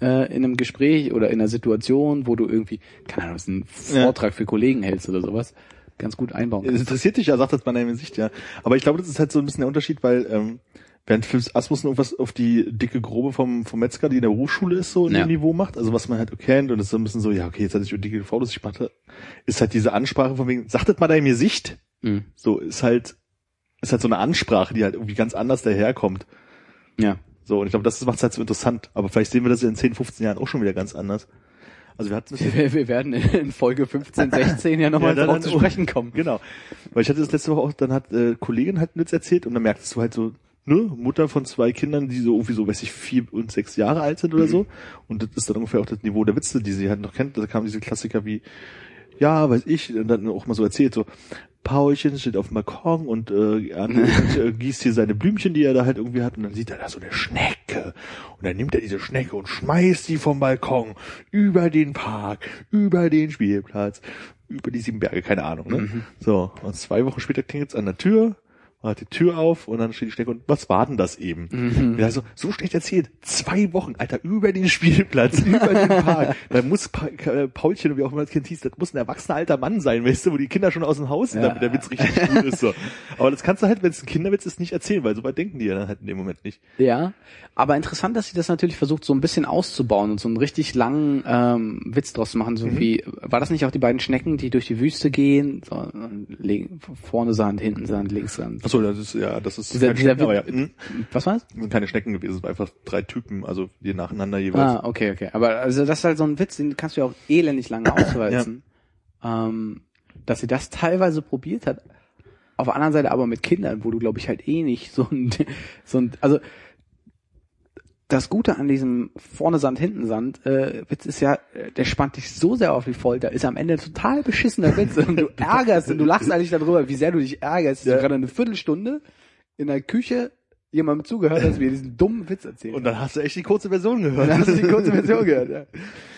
äh, in einem Gespräch oder in einer Situation, wo du irgendwie, keine Ahnung, einen Ja. Vortrag für Kollegen hältst oder sowas, ganz gut einbauen Es kannst. interessiert dich ja, sagt das bei deinem Gesicht, ja. Aber ich glaube, das ist halt so ein bisschen der Unterschied, weil ähm, während Philips Asmussen irgendwas auf die dicke Grobe vom, vom Metzger, die in der Hochschule ist, so in Ja. dem Niveau macht, also was man halt kennt und es ist so ein bisschen so, ja, okay, jetzt hatte ich über dicke Fotos, ich mache, ist halt diese Ansprache von wegen, sagt das mal deinem Gesicht, Mhm. so ist halt, ist halt so eine Ansprache, die halt irgendwie ganz anders daherkommt. Ja. So, und ich glaube, das macht es halt so interessant. Aber vielleicht sehen wir das in 10, 15 Jahren auch schon wieder ganz anders. Also wir hatten Wir, wir werden in Folge 15, 16 ja nochmal *laughs* Ja, drauf zu sprechen kommen. Genau. Weil ich hatte das letzte Woche auch, dann hat äh, Kollegin halt Witz erzählt und dann merktest du halt so, ne, Mutter von zwei Kindern, die so irgendwie so, weiß ich, vier und sechs Jahre alt sind oder so. Und das ist dann ungefähr auch das Niveau der Witze, die sie halt noch kennt. Da kamen diese Klassiker wie, ja, weiß ich, und dann auch mal so erzählt, so, Paulchen steht auf dem Balkon und äh, Arne, *laughs* äh, gießt hier seine Blümchen, die er da halt irgendwie hat, und dann sieht er da so eine Schnecke. Und dann nimmt er diese Schnecke und schmeißt sie vom Balkon über den Park, über den Spielplatz, über die sieben Berge, keine Ahnung, ne? So, und zwei Wochen später klingelt's an der Tür, macht die Tür auf und dann steht die Schnecke und was war denn das eben? Mhm. Ja, so, so schlecht erzählt. Zwei Wochen, Alter, über den Spielplatz, *laughs* über den Park. Da muss pa äh, Paulchen, wie auch immer das Kind hieß, das muss ein erwachsener alter Mann sein, weißt du, wo die Kinder schon aus dem Haus sind, Ja. damit der Witz richtig gut ist. So. Aber das kannst du halt, wenn es ein Kinderwitz ist, nicht erzählen, weil so weit denken die ja dann halt in dem Moment nicht. Ja, aber interessant, dass sie das natürlich versucht, so ein bisschen auszubauen und so einen richtig langen ähm, Witz draus zu machen. So Mhm. wie, war das nicht auch die beiden Schnecken, die durch die Wüste gehen? So, vorne Sand, hinten Sand, links Sand. Achso, das ist, ja, das ist Dieser- dieser Schnecken, ja, hm, Was war's? sind keine Schnecken gewesen, es waren einfach drei Typen, also die nacheinander jeweils. Ah, okay, okay. Aber also das ist halt so ein Witz, den kannst du ja auch elendig lange *coughs* ausreizen. ähm, dass sie das teilweise probiert hat. Auf der anderen Seite aber mit Kindern, wo du, glaube ich, halt eh nicht so ein, *laughs* so ein, also das Gute an diesem vorne Sand, hinten Sand äh, Witz ist ja, äh, der spannt dich so sehr auf die Folter, ist am Ende ein total beschissener Witz und du *laughs* ärgerst und du lachst eigentlich darüber, wie sehr du dich ärgerst, dass Ja. du gerade eine Viertelstunde in der Küche jemandem zugehört hast, wie er diesen dummen Witz erzählt. Und dann hast du echt die kurze Version gehört. Dann hast du die kurze Version *laughs* gehört, ja.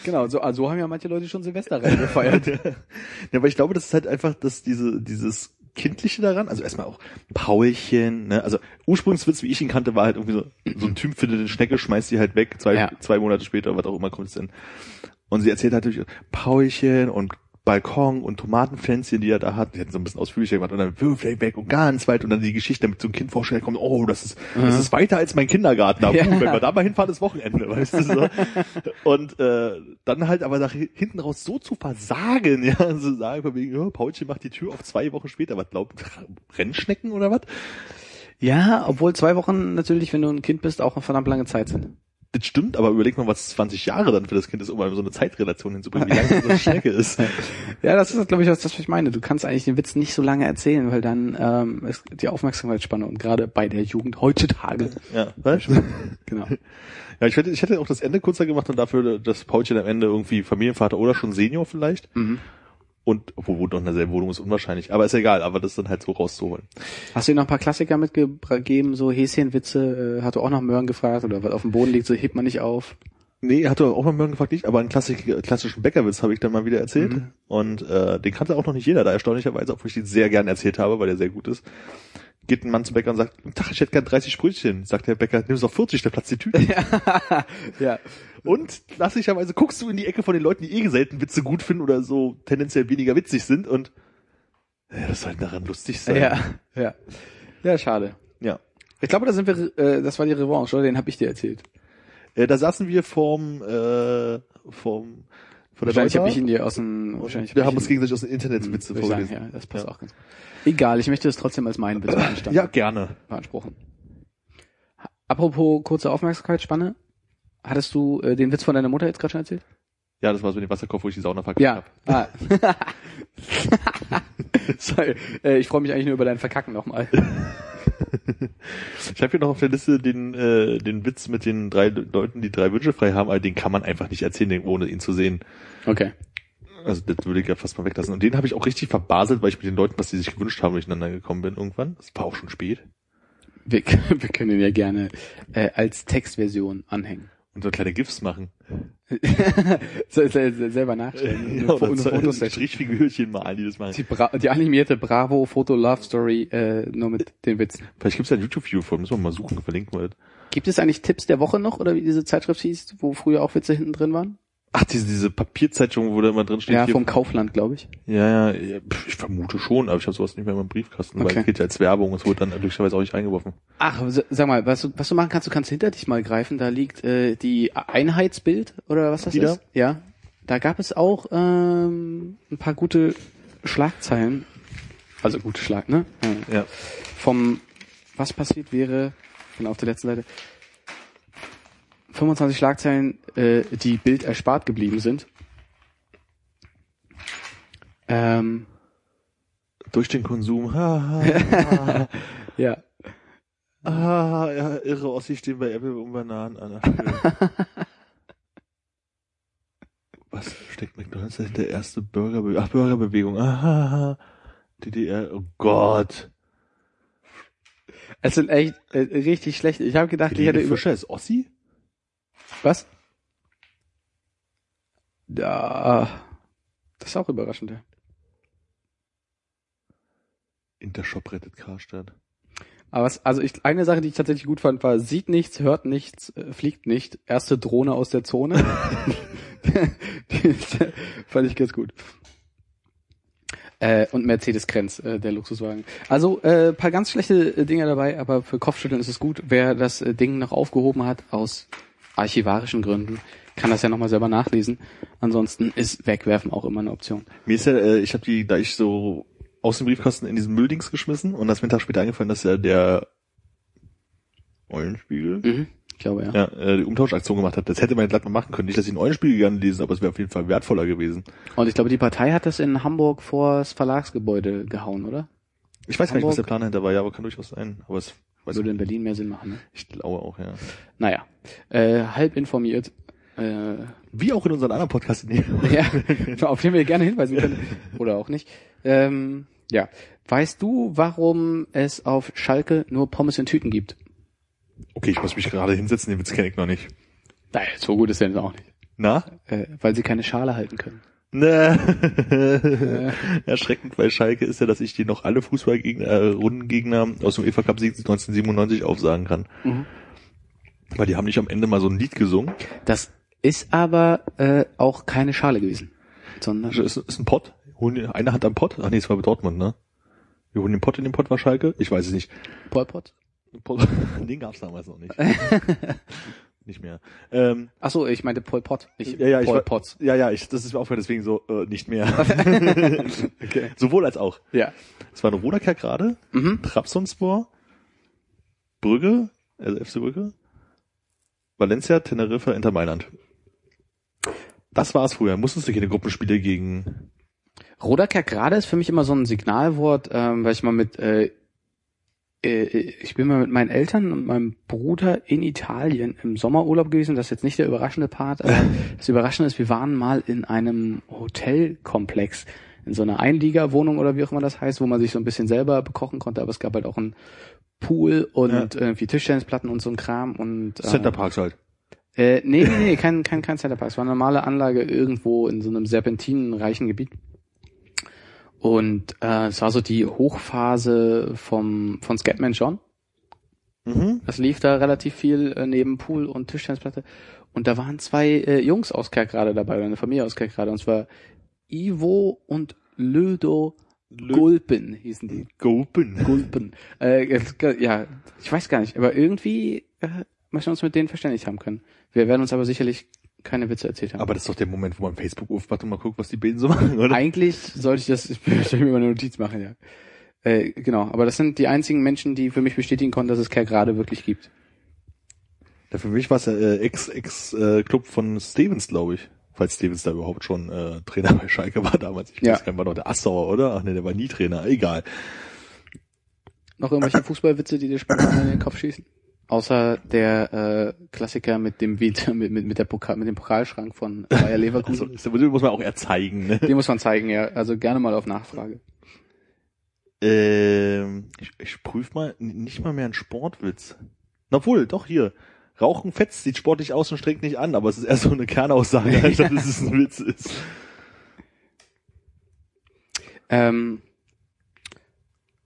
Genau, so, also haben ja manche Leute schon Silvester reingefeiert. *laughs* ja, aber ich glaube, das ist halt einfach, dass diese, dieses Kindliche daran, also erstmal auch Paulchen, ne, also Ursprungswitz, wie ich ihn kannte, war halt irgendwie so, so ein Typ findet eine Schnecke, schmeißt die halt weg, zwei, Ja. zwei Monate später, was auch immer kommt es denn. Und sie erzählt halt natürlich Paulchen und Balkon und Tomatenpflänzchen, die er da hat, die hat so ein bisschen ausführlicher gemacht und dann wirft er weg und ganz weit und dann die Geschichte damit so ein Kind vorstellt kommt, oh, das ist, das ist weiter als mein Kindergarten, aber Ja. wenn wir da mal hinfahren, ist Wochenende, weißt du so. Und äh, dann halt aber nach hinten raus so zu versagen, ja, so sagen von wegen, ja, Paulchen macht die Tür auf zwei Wochen später, was glaubt, *laughs* Rennschnecken oder was? Ja, obwohl zwei Wochen natürlich, wenn du ein Kind bist, auch eine verdammt lange Zeit sind. Das stimmt, aber überleg mal, was 20 Jahre dann für das Kind ist, um mal so eine Zeitrelation hinzubringen, wie lange so eine Schnecke ist. *laughs* Ja, das ist, glaube ich, das, was ich meine. Du kannst eigentlich den Witz nicht so lange erzählen, weil dann ähm, ist die Aufmerksamkeitsspanne und gerade bei der Jugend heutzutage. Ja, weißt? Genau. Ja, ich hätte, ich hätte auch das Ende kurzer gemacht und dafür das Paulchen am Ende irgendwie Familienvater oder schon Senior vielleicht. Mhm. Und obwohl noch in derselben Wohnung ist unwahrscheinlich. Aber ist egal, aber das dann halt so rauszuholen. Hast du dir noch ein paar Klassiker mitgegeben, so Häschenwitze? Äh, hat du auch noch Möhren gefragt oder was auf dem Boden liegt, so hebt man nicht auf? Nee, hat er auch noch Möhren gefragt, nicht, aber einen klassik, klassischen Bäckerwitz habe ich dann mal wieder erzählt. Mhm. Und äh, den kannte auch noch nicht jeder, da erstaunlicherweise, obwohl ich den sehr gern erzählt habe, weil der sehr gut ist. Geht ein Mann zum Bäcker und sagt, Tag, ich hätte gern 30 Brötchen. Sagt der Bäcker, nimm es auf 40, der platzt die Tüte. *laughs* ja. Und klassischerweise guckst du in die Ecke von den Leuten, die eh selten Witze gut finden oder so tendenziell weniger witzig sind und ja, das soll daran lustig sein. Ja, ja. Ja, schade. ja. Ich glaube, da sind wir, äh, das war die Revanche, oder? Den habe ich dir erzählt. Äh, da saßen wir vorm, äh, vorm, vor der Wahrscheinlich habe ich ihn dir aus dem, wahrscheinlich wir hab haben uns gegenseitig aus den Internetwitze Würde ich sagen, vorgelesen. ja, das passt Ja. auch ganz gut. Egal, ich möchte es trotzdem als meinen Witz beanstanden. Ja, gerne. beanspruchen. Apropos kurze Aufmerksamkeitsspanne. Hattest du äh, den Witz von deiner Mutter jetzt gerade schon erzählt? Ja, das war so mit dem Wasserkopf, wo ich die Sauna verkackt Ja. habe. Ah. *laughs* Sorry, äh, ich freue mich eigentlich nur über dein Verkacken nochmal. *laughs* Ich habe hier noch auf der Liste den, äh, den Witz mit den drei Leuten, die drei Wünsche frei haben, aber den kann man einfach nicht erzählen, ohne ihn zu sehen. Okay. Also das würde ich ja fast mal weglassen. Und den habe ich auch richtig verbaselt, weil ich mit den Leuten, was die sich gewünscht haben, durcheinander gekommen bin irgendwann. Das war auch schon spät. Wir, *laughs* wir können ihn ja gerne äh, als Textversion anhängen. Und so kleine GIFs machen. *laughs* Se- selber nachstellen. *laughs* Ja, eine so. Strichfigürchen malen, die das machen. Die, Bra die animierte Bravo Foto Love Story äh, nur mit den Witzen. Vielleicht gibt's ja ein YouTube-Video von, müssen wir mal suchen, verlinken wir das. Gibt es eigentlich Tipps der Woche noch oder wie diese Zeitschrift hieß, wo früher auch Witze hinten drin waren? Ach, diese, diese Papierzeitung, wo da immer drin steht. ja, hier- vom Kaufland, glaube ich. ja, ja, ja, ich vermute schon, aber ich habe sowas nicht mehr in meinem Briefkasten, Okay. weil es geht ja als Werbung, es wurde dann glücklicherweise auch nicht eingeworfen. Ach, sag mal, was du, was du machen kannst, du kannst hinter dich mal greifen, da liegt äh, die Einheitsbild oder was das Die da? ist. Ja. Da gab es auch ähm, ein paar gute Schlagzeilen. Also gute Schlag, ne? Äh, Ja. vom was passiert wäre, genau auf der letzten Seite, 25 Schlagzeilen, äh, die Bild erspart geblieben sind. Ähm, Durch den Konsum. Ha, ha, ha. *laughs* ja. ah, ja, irre Ossi stehen bei Apple um Bananen an. *laughs* Was steckt McDonalds dahinter? Erste Burgerbewegung. Ach, Burgerbewegung. Aha. DDR. Oh Gott. Es sind echt äh, richtig schlecht. Ich habe gedacht, ich hätte Helene über Fischer ist Ossi? Was? Ja, das ist auch überraschend. Ja. Intershop rettet Karstadt. Aber was, also ich, eine Sache, die ich tatsächlich gut fand, war, sieht nichts, hört nichts, äh, fliegt nicht. Erste Drohne aus der Zone. *laughs* die äh, fand ich ganz gut. Äh, und Mercedes-Krenz, äh, der Luxuswagen. Also äh, paar ganz schlechte äh, Dinge dabei, aber für Kopfschütteln ist es gut. Wer das Ding noch aufgehoben hat aus archivarischen Gründen, kann das ja nochmal selber nachlesen. Ansonsten ist Wegwerfen auch immer eine Option. Mir ist ja, äh, ich habe die, da ich so aus dem Briefkasten in diesen Mülldings geschmissen und das ist mir einen Tag später eingefallen, dass ja der Eulenspiegel Mhm, ich glaube ja. ja, äh, die Umtauschaktion gemacht hat. Das hätte man glatt mal machen können. Nicht, dass ich den Eulenspiegel gerne lesen, aber es wäre auf jeden Fall wertvoller gewesen. Und ich glaube, die Partei hat das in Hamburg vor das Verlagsgebäude gehauen, oder? Ich weiß gar nicht, was der Hamburg. Plan dahinter war, ja, aber kann durchaus sein. Aber es weiß Würde in Berlin mehr Sinn machen. Ne? ich glaube auch, ja. Naja, äh, halb informiert. Äh, Wie auch in unseren anderen Podcasts. *laughs* Ja, auf den wir gerne hinweisen können. Oder auch nicht. Ähm, ja. Weißt du, warum es auf Schalke nur Pommes in Tüten gibt? Okay, ich muss mich gerade hinsetzen, den Witz kenne ich noch nicht. Nein, so gut ist der jetzt auch nicht. Na? Äh, weil sie keine Schale halten können. Ne. *laughs* Erschreckend bei Schalke ist ja, dass ich dir noch alle Fußballgegner, äh, Rundengegner aus dem UEFA Cup Sieg 1997 aufsagen kann. Mhm. Weil die haben nicht am Ende mal so ein Lied gesungen. Das ist aber äh, auch keine Schale gewesen. Sondern Ist, ist ein Pott. Eine Hand am Pott. Ach nee, es war bei Dortmund, ne? Wir holen den Pott in den Pott war Schalke. Ich weiß es nicht. Pol Pot? *laughs* Den gab's damals noch nicht. *laughs* nicht mehr. Ähm, Ach so, ich meinte Pol Pot, nicht Ja, ja, ich Pol war- Potts. ja, ja, ich, das ist mir aufgefallen, deswegen so, äh, nicht mehr. *laughs* Okay. Sowohl als auch. Ja. Es war eine Roderker gerade, Mhm. Trabzonspor, Brügge, also FC Brügge, Valencia, Teneriffa, Inter Mailand. Das war es früher. Musstest du keine Gruppenspiele gegen... Rodaker gerade ist für mich immer so ein Signalwort, ähm, weil ich mal mit, äh, ich bin mal mit meinen Eltern und meinem Bruder in Italien im Sommerurlaub gewesen. Das ist jetzt nicht der überraschende Part, aber *laughs* das Überraschende ist, wir waren mal in einem Hotelkomplex, in so einer Einliegerwohnung oder wie auch immer das heißt, wo man sich so ein bisschen selber bekochen konnte, aber es gab halt auch einen Pool und irgendwie Tischtennisplatten und so ein Kram und äh, Center Parks halt. äh, nee, nee, nee, kein, kein, kein Centerpark. Es war eine normale Anlage irgendwo in so einem serpentinenreichen Gebiet. Und äh, es war so die Hochphase vom von Scatman John. Mhm. Das lief da relativ viel äh, neben Pool und Tischtennisplatte. Und da waren zwei äh, Jungs aus Kerkrade dabei, oder eine Familie aus Kerkrade. Und zwar Ivo und Lödo Gulpen hießen die. Gulpen. Gulpen. Äh, es- ja, ich weiß gar nicht, aber irgendwie äh, möchten wir uns mit denen verständigt haben können. Wir werden uns aber sicherlich keine Witze erzählt haben. Aber das ist doch der Moment, wo man Facebook aufmacht und mal guckt, was die Bilden so *laughs* machen, oder? Eigentlich sollte ich das, *laughs* ich soll mir mal eine Notiz machen, ja. Äh, genau, aber das sind die einzigen Menschen, die für mich bestätigen konnten, dass es Kerl gerade wirklich gibt. Ja, für mich war es ja äh, Ex-Ex-Club von Stevens, glaube ich. Falls Stevens da überhaupt schon äh, Trainer *laughs* bei Schalke war damals. Ich Ja. weiß gar nicht, war doch der Assauer, oder? Ach nee, der war nie Trainer. Egal. Noch irgendwelche Fußballwitze, die dir spontan in den Kopf schießen? Außer der äh, Klassiker mit dem Vita, *laughs* mit, mit, mit, der Pokal, mit dem Pokalschrank von Bayer *laughs* Also, Leverkusen. das muss man auch eher zeigen, ne? Den muss man zeigen, ja. Also gerne mal auf Nachfrage. Ähm, ich, ich prüfe mal, nicht mal mehr einen Sportwitz. Na wohl, doch hier. Rauchen fetzt, sieht sportlich aus und strengt nicht an, aber es ist eher so eine Kernaussage, anstatt dass es ein Witz ist. Ähm,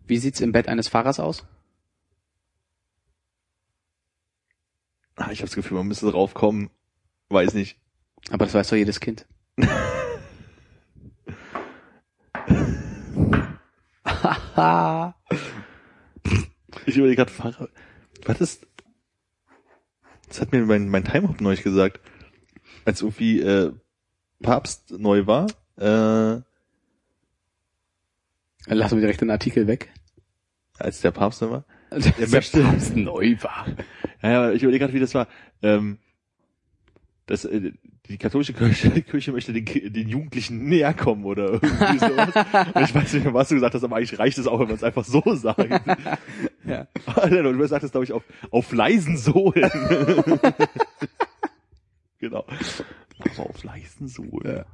wie sieht's im Bett eines Fahrers aus? Ah, ich habe das Gefühl, man müsste drauf kommen. Weiß nicht. Aber das weiß doch jedes Kind. *laughs* Ich überlege gerade, Fahrer. Was ist. Das hat mir mein, mein Timehop neulich gesagt. Als irgendwie äh, Papst neu war. Äh, Lassen wir direkt den Artikel weg. als der Papst neu war. *laughs* Der möchte- Papst neu war. Ja, ja, ich überlege gerade, wie das war. Ähm, das, äh, die katholische Kirche, *laughs* Kirche möchte den, den Jugendlichen näher kommen oder irgendwie sowas. Und *laughs* ich weiß nicht mehr, was du gesagt hast, aber eigentlich reicht es auch, wenn man es einfach so sagt. *laughs* Ja. Alter, du sagst es, glaube ich, auf, auf leisen Sohlen. genau. Aber auf leisen Sohlen. Ja.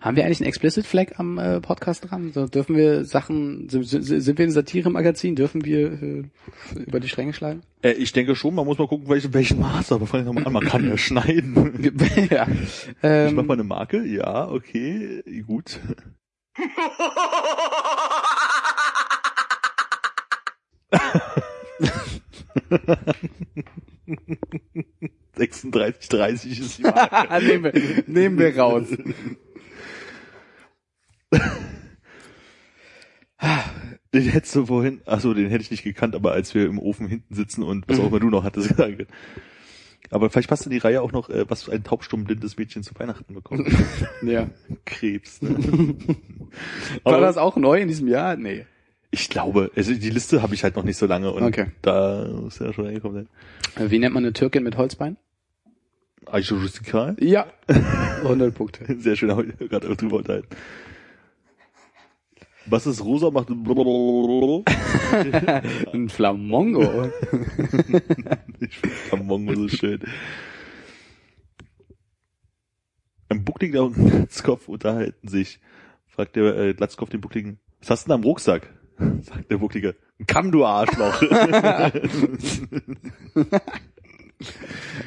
Haben wir eigentlich einen Explicit Flag am äh, Podcast dran? So, dürfen wir Sachen, sind, sind wir ein Satire-Magazin? Dürfen wir äh, über die Stränge schlagen? Äh, ich denke schon, man muss mal gucken, welchen, welchen Maß, aber fangen wir mal an, man kann ja schneiden. *laughs* ja. Ich Ähm, mach mal eine Marke, ja, okay, gut. *laughs* *laughs* Sechsunddreißig, dreißig ist die Marke. nehmen, wir, nehmen wir raus. *laughs* Den hättest du vorhin, ach so, den hätte ich nicht gekannt, aber als wir im Ofen hinten sitzen und was auch immer du noch hattest *laughs* gesagt. Aber vielleicht passt in die Reihe auch noch, äh, was ein taubstummblindes Mädchen zu Weihnachten bekommt. *laughs* ja. Krebs. Ne? War Aber das auch neu in diesem Jahr? Nee. ich glaube, also die Liste habe ich halt noch nicht so lange und Okay. da muss ja schon reingekommen sein. Äh, Wie nennt man eine Türkin mit Holzbein? Aisha Rustikal, Ja. 100 Punkte. sehr schön, haben wir gerade drüber unterhalten. Was ist rosa macht? *laughs* Ein Flamongo. *laughs* Ich finde Kamongo so schön. Ein Buckliger und Glatzkopf unterhalten sich. Fragt der äh, Glatzkopf den Buckligen, was hast du denn am Rucksack? *laughs* Sagt der Bucklige, ein Kamm, du Arschloch.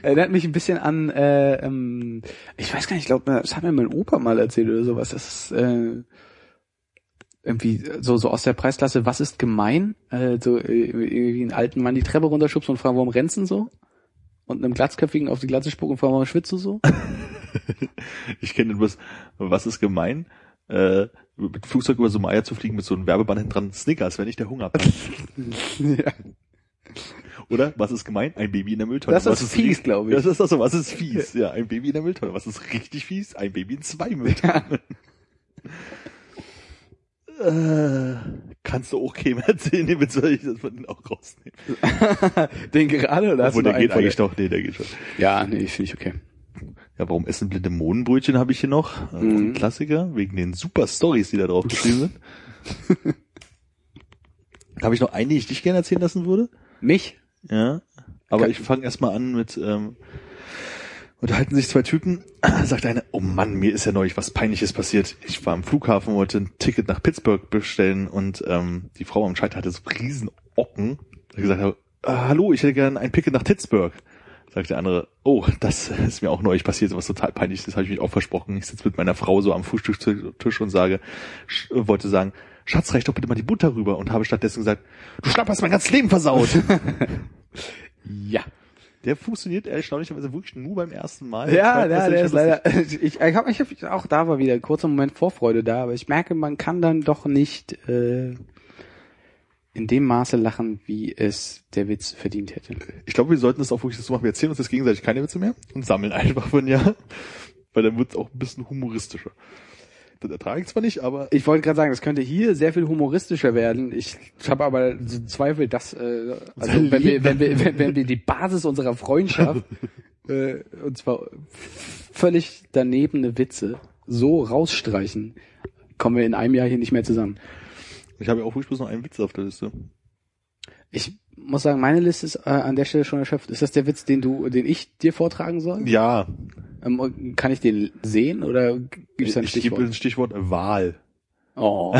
Erinnert mich ein bisschen an, äh, ähm, ich weiß gar nicht, ich glaube, das hat mir mein Opa mal erzählt oder sowas. Das ist äh, irgendwie so so aus der Preisklasse, was ist gemein? Äh, so äh, irgendwie einen alten Mann die Treppe runterschubst und fragen, warum rennst du so? Und einem Glatzköpfigen auf die Glatze spucken und fragen, warum schwitzt du so? *laughs* ich kenne bloß, was ist gemein? Äh, mit Flugzeug über Somalia zu fliegen mit so einem Werbeband hinten dran, Snickers, wenn ich der Hunger *laughs* ja. Oder? Was ist gemein? Ein Baby in der Mülltonne. Das was ist fies, glaube ich. Das ist also, was ist *laughs* fies? Ja, ein Baby in der Mülltonne. Was ist richtig fies? Ein Baby in zwei Mülltonnen. Äh, kannst du auch keinem erzählen, den soll ich das von denen auch rausnehmen. *laughs* Den gerade oder Obwohl, der geht eigentlich doch, nee, der geht schon. Ja, nee, finde ich okay. Ja, warum essen blinde Mohnbrötchen habe ich hier noch? Äh, Mhm. Ein Klassiker, wegen den super Stories, die da drauf geschrieben sind. *laughs* habe ich noch eine, die ich dich gerne erzählen lassen würde? Mich? Ja. Aber Kann- ich fange erstmal an mit, ähm, unterhalten sich zwei Typen, *clears throat* sagt einer, oh Mann, mir ist ja neulich was Peinliches passiert. Ich war am Flughafen, wollte ein Ticket nach Pittsburgh bestellen und ähm, die Frau am Schalter hatte so riesen Ocken. Ich gesagt habe, ah, hallo, ich hätte gerne ein Ticket nach Pittsburgh. Sagt der andere, oh, das ist mir auch neulich passiert, was total peinlich ist, das habe ich mich auch versprochen. Ich sitze mit meiner Frau so am Frühstückstisch und sage, wollte sagen, Schatz, reich doch bitte mal die Butter rüber und habe stattdessen gesagt, du Schnapp hast mein ganzes Leben versaut. *laughs* *laughs* Ja. Der funktioniert erstaunlicherweise wirklich nur beim ersten Mal. Ja, Ich ja, weiß, der ist leider. *laughs* Ich, ich habe ich hab, auch da war wieder ein kurzer Moment Vorfreude da, aber ich merke, man kann dann doch nicht äh, in dem Maße lachen, wie es der Witz verdient hätte. Ich glaube, wir sollten das auch wirklich so machen. Wir erzählen uns jetzt gegenseitig keine Witze mehr und sammeln *laughs* einfach von ja. Weil dann wird es auch ein bisschen humoristischer. Das ertrage ich zwar nicht, aber Ich wollte gerade sagen, das könnte hier sehr viel humoristischer werden. Ich habe aber so Zweifel, dass äh, also wenn wir, wenn wir wenn, wenn wir die Basis unserer Freundschaft *laughs* äh, und zwar völlig danebene Witze so rausstreichen, kommen wir in einem Jahr hier nicht mehr zusammen. ich habe ja auch wirklich bloß noch einen Witz auf der Liste. Ich muss sagen, meine Liste ist äh, an der Stelle schon erschöpft. Ist das der Witz, den du, den ich dir vortragen soll? Ja, Ähm, kann ich den sehen oder gibt's da ein ich gebe Stichwort? ein Stichwort Wahl. Oh.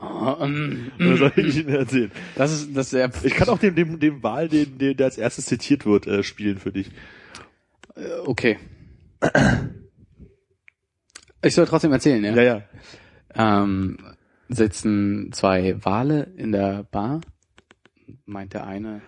oh *laughs* ähm, Oder soll ich Ihnen erzählen? das ist das ist sehr Ich kann auch dem, dem, dem Wahl, den, den, der als erstes zitiert wird, äh, spielen für dich. Äh, okay. Ich soll trotzdem erzählen, ja? Ja, ja. Ähm, sitzen zwei Wale in der Bar. Meint der eine,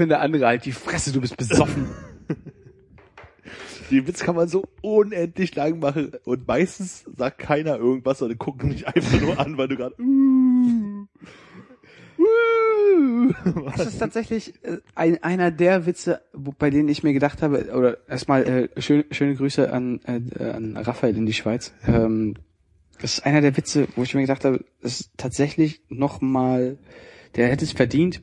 daraufhin der andere halt, die Fresse, du bist besoffen. Den Witz kann man so unendlich lang machen und meistens sagt keiner irgendwas, sondern gucken mich einfach nur an, weil du gerade uh, uh, Das ist tatsächlich äh, ein, einer der Witze, wo, bei denen ich mir gedacht habe, oder erstmal äh, schön, schöne Grüße an, äh, an Raphael in die Schweiz. Ähm, das ist einer der Witze, wo ich mir gedacht habe, das ist tatsächlich nochmal, der hätte es verdient,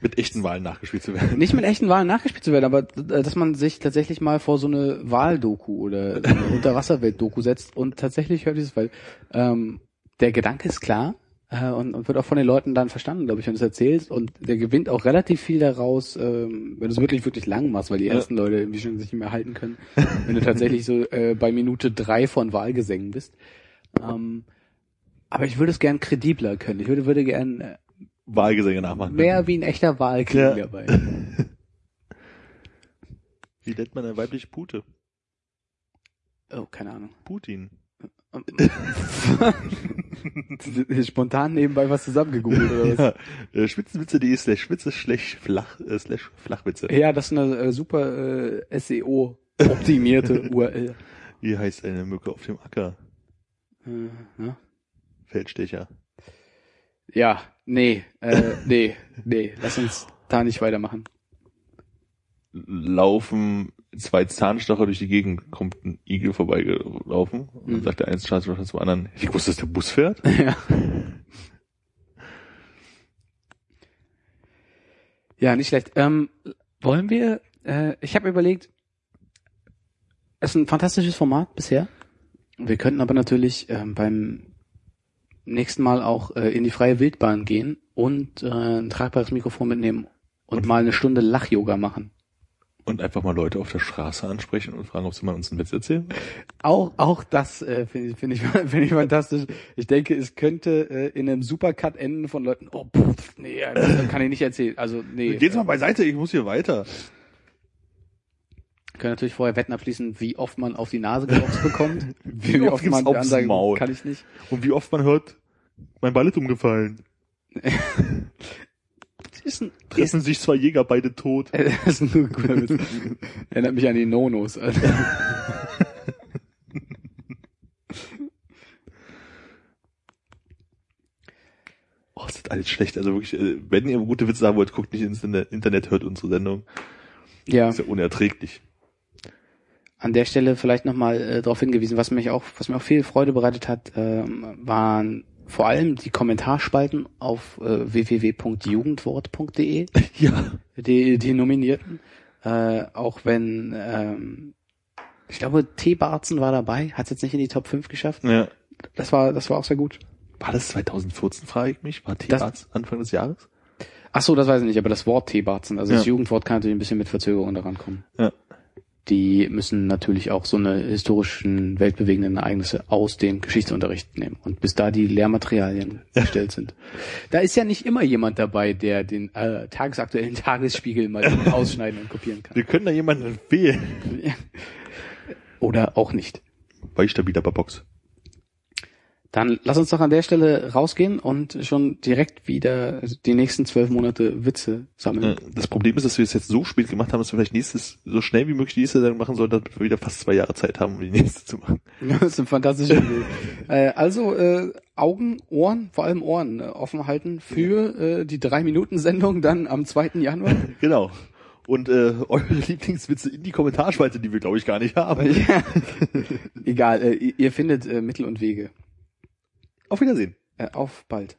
mit echten Wahlen nachgespielt zu werden. nicht mit echten Wahlen nachgespielt zu werden, aber äh, dass man sich tatsächlich mal vor so eine Wahldoku oder eine Unterwasserwelt-Doku setzt und tatsächlich hört dieses, weil ähm, der Gedanke ist klar äh, und, und wird auch von den Leuten dann verstanden, glaube ich, wenn du es erzählst und der gewinnt auch relativ viel daraus, ähm, wenn du es wirklich, wirklich lang machst, weil die Ja. ersten Leute irgendwie schon sich nicht mehr halten können, wenn du tatsächlich so äh, bei Minute drei von Wahlgesängen bist. Ähm, aber ich würde es gern kredibler können. Ich würde, würde gern äh, Wahlgesänge nachmachen. mehr wie ein echter Wahl klingen Ja. dabei. *laughs* Wie nennt man eine weibliche Pute? Oh, keine Ahnung. Putin. *laughs* Spontan nebenbei was zusammengegoogelt oder was? *laughs* Ja, äh, spitzenwitze.de slash spitze slash flach, äh, slash flachwitze. Ja, das ist eine äh, super äh, SEO-optimierte URL. Wie heißt eine Mücke auf dem Acker? Äh, ja. Feldstecher. ja, nee, äh, nee, nee, lass uns da nicht weitermachen. Laufen zwei Zahnstocher durch die Gegend, kommt ein Igel vorbeigelaufen und Mhm. sagt der eine Zahnstocher zum anderen, ich wusste, dass der Bus fährt. *laughs* ja. ja, nicht schlecht. Ähm, wollen wir, äh, ich habe überlegt, es ist ein fantastisches Format bisher. Wir könnten aber natürlich ähm, beim nächsten Mal auch äh, in die freie Wildbahn gehen und äh, ein tragbares Mikrofon mitnehmen und mal eine Stunde Lach-Yoga machen. Und einfach mal Leute auf der Straße ansprechen und fragen, ob sie mal uns einen Witz erzählen. Auch, auch das äh, finde ich, finde ich, *laughs* finde ich fantastisch. Ich denke, es könnte äh, in einem Supercut enden von Leuten, oh, pff, nee, das kann ich nicht erzählen. Also, nee. Geht's mal beiseite, ich muss hier weiter. Können natürlich vorher Wetten abschließen, wie oft man auf die Nase geboxt bekommt. *laughs* Wie, Wie oft oft man aufs ansagt, Maul? kann ich nicht. Und wie oft man hört, mein Ball ist umgefallen. *laughs* Ist ein, Treffen sich zwei Jäger, beide tot. *laughs* das ist ein guter Witz. Erinnert mich an die Nonos. Alter. Oh, ist das alles schlecht. Also wirklich, äh, wenn ihr gute Witze haben wollt, guckt nicht ins Internet, hört unsere Sendung. Ja, ist ja unerträglich. An der Stelle vielleicht nochmal äh, darauf hingewiesen, was mich auch, was mir auch viel Freude bereitet hat, ähm, waren vor allem die Kommentarspalten auf äh, www.jugendwort.de. *laughs* Ja. die, die Nominierten. Äh, auch wenn, ähm, ich glaube, T. Barzen war dabei, hat es jetzt nicht in die Top 5 geschafft. ja. Das war, das war auch sehr gut. War das 2014, frage ich mich? War Das- T-Arzt Anfang des Jahres? Ach so, das weiß ich nicht, aber das Wort T. Barzen, also das Ja. Jugendwort kann natürlich ein bisschen mit Verzögerung daran kommen. Ja. Die müssen natürlich auch so eine historischen, weltbewegenden Ereignisse aus dem Geschichtsunterricht nehmen. Und bis da die Lehrmaterialien *laughs* erstellt sind. Da ist ja nicht immer jemand dabei, der den äh, tagesaktuellen *laughs* Tagesspiegel mal *laughs* ausschneiden und kopieren kann. Wir können da jemanden empfehlen. Oder auch nicht. Bei stabiler Box. Dann lass uns doch an der Stelle rausgehen und schon direkt wieder die nächsten zwölf Monate Witze sammeln. Äh, Das Problem ist, dass wir es jetzt so spät gemacht haben, dass wir vielleicht nächstes, so schnell wie möglich die nächste Sendung machen sollten, damit wir wieder fast zwei Jahre Zeit haben, um die nächste zu machen. *laughs* Das ist eine fantastische Idee. äh, also äh, Augen, Ohren, vor allem Ohren äh, offen halten für äh, die Drei-Minuten-Sendung dann am 2. Januar. *laughs* Genau. Und äh, *laughs* eure Lieblingswitze in die Kommentarspalte, die wir glaube ich gar nicht haben. ja. Egal, äh, ihr ihr findet äh, Mittel und Wege. Auf Wiedersehen. Äh, auf bald.